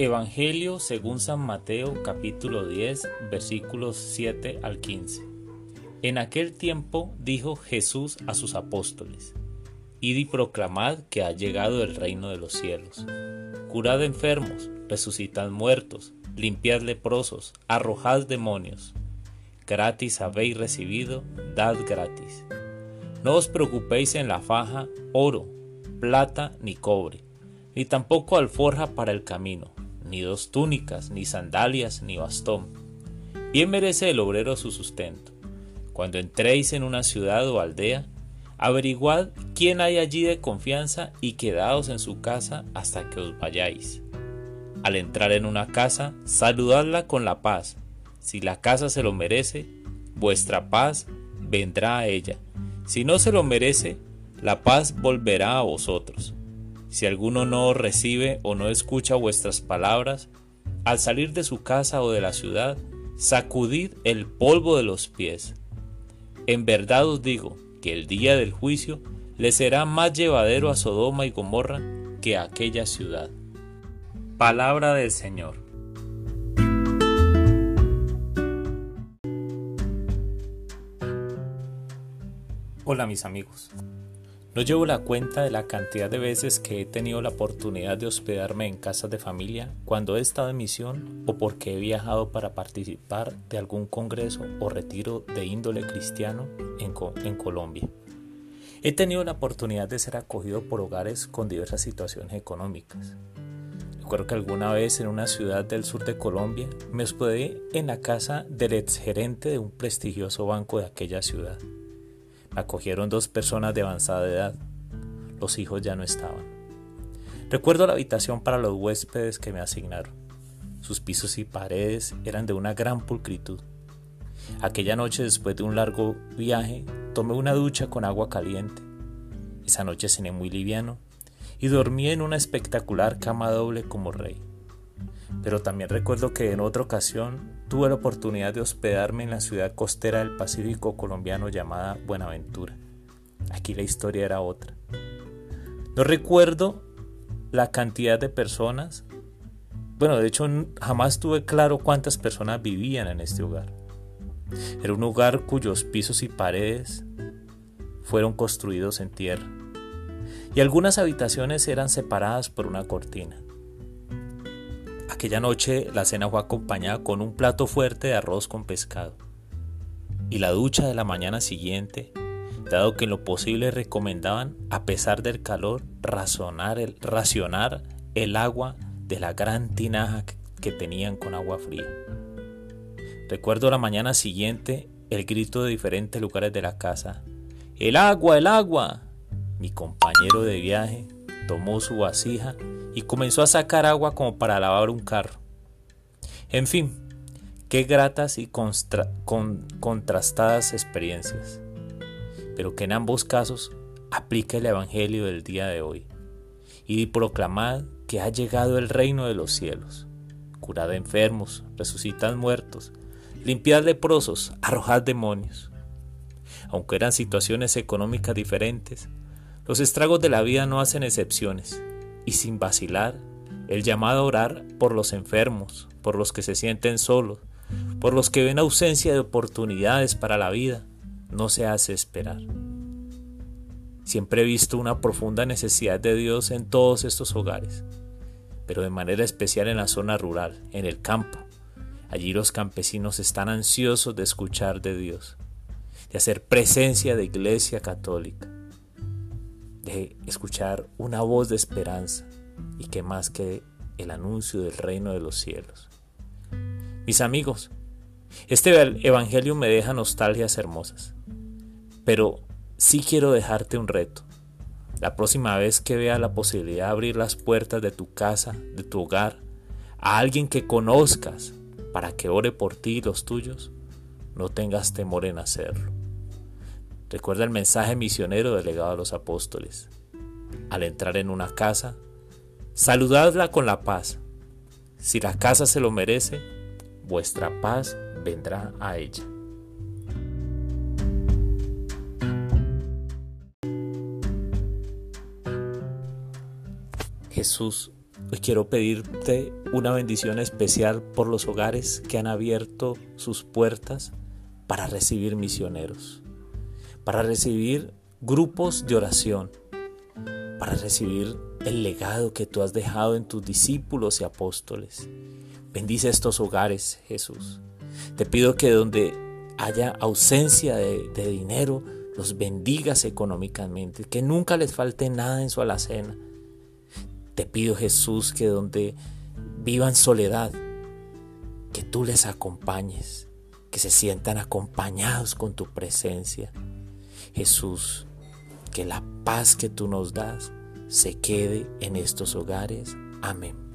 Evangelio según San Mateo capítulo 10 versículos 7 al 15. En aquel tiempo dijo Jesús a sus apóstoles, Id y proclamad que ha llegado el reino de los cielos. Curad enfermos, resucitad muertos, limpiad leprosos, arrojad demonios. Gratis habéis recibido, dad gratis. No os preocupéis en la faja, oro, plata ni cobre, ni tampoco alforja para el camino ni dos túnicas, ni sandalias, ni bastón. Bien merece el obrero su sustento. Cuando entréis en una ciudad o aldea, averiguad quién hay allí de confianza y quedaos en su casa hasta que os vayáis. Al entrar en una casa, saludadla con la paz. Si la casa se lo merece, vuestra paz vendrá a ella. Si no se lo merece, la paz volverá a vosotros. Si alguno no recibe o no escucha vuestras palabras, al salir de su casa o de la ciudad, sacudid el polvo de los pies. En verdad os digo que el día del juicio le será más llevadero a Sodoma y Gomorra que a aquella ciudad. Palabra del Señor. Hola mis amigos. No llevo la cuenta de la cantidad de veces que he tenido la oportunidad de hospedarme en casas de familia cuando he estado en misión o porque he viajado para participar de algún congreso o retiro de índole cristiano en, Colombia. He tenido la oportunidad de ser acogido por hogares con diversas situaciones económicas. Recuerdo que alguna vez en una ciudad del sur de Colombia me hospedé en la casa del exgerente de un prestigioso banco de aquella ciudad acogieron dos personas de avanzada edad. Los hijos ya no estaban. Recuerdo la habitación para los huéspedes que me asignaron. Sus pisos y paredes eran de una gran pulcritud. Aquella noche, después de un largo viaje, tomé una ducha con agua caliente. Esa noche cené muy liviano y dormí en una espectacular cama doble como rey. Pero también recuerdo que en otra ocasión tuve la oportunidad de hospedarme en la ciudad costera del Pacífico colombiano llamada Buenaventura. Aquí la historia era otra. No recuerdo la cantidad de personas. Bueno, de hecho jamás tuve claro cuántas personas vivían en este hogar. Era un hogar cuyos pisos y paredes fueron construidos en tierra. Y algunas habitaciones eran separadas por una cortina. Aquella noche la cena fue acompañada con un plato fuerte de arroz con pescado. Y la ducha de la mañana siguiente, dado que en lo posible recomendaban, a pesar del calor, razonar el, racionar el agua de la gran tinaja que tenían con agua fría. Recuerdo la mañana siguiente el grito de diferentes lugares de la casa. ¡El agua, el agua! Mi compañero de viaje tomó su vasija y comenzó a sacar agua como para lavar un carro. En fin, qué gratas y contrastadas experiencias, pero que en ambos casos aplica el Evangelio del día de hoy y proclamad que ha llegado el reino de los cielos. Curad enfermos, resucitad muertos, limpiad leprosos, arrojad demonios. Aunque eran situaciones económicas diferentes, los estragos de la vida no hacen excepciones y sin vacilar el llamado a orar por los enfermos, por los que se sienten solos, por los que ven ausencia de oportunidades para la vida, no se hace esperar. Siempre he visto una profunda necesidad de Dios en todos estos hogares, pero de manera especial en la zona rural, en el campo. Allí los campesinos están ansiosos de escuchar de Dios, de hacer presencia de iglesia católica escuchar una voz de esperanza y que más que el anuncio del reino de los cielos. Mis amigos, este Evangelio me deja nostalgias hermosas, pero sí quiero dejarte un reto. La próxima vez que vea la posibilidad de abrir las puertas de tu casa, de tu hogar, a alguien que conozcas para que ore por ti y los tuyos, no tengas temor en hacerlo. Recuerda el mensaje misionero delegado a los apóstoles. Al entrar en una casa, saludadla con la paz. Si la casa se lo merece, vuestra paz vendrá a ella. Jesús Hoy quiero pedirte una bendición especial por los hogares que han abierto sus puertas para recibir misioneros, para recibir grupos de oración, para recibir el legado que tú has dejado en tus discípulos y apóstoles. Bendice estos hogares, Jesús. Te pido que donde haya ausencia de, dinero, los bendigas económicamente, que nunca les falte nada en su alacena. Te pido, Jesús, que donde vivan soledad, que tú les acompañes, que se sientan acompañados con tu presencia. Jesús, que la paz que tú nos das se quede en estos hogares. Amén.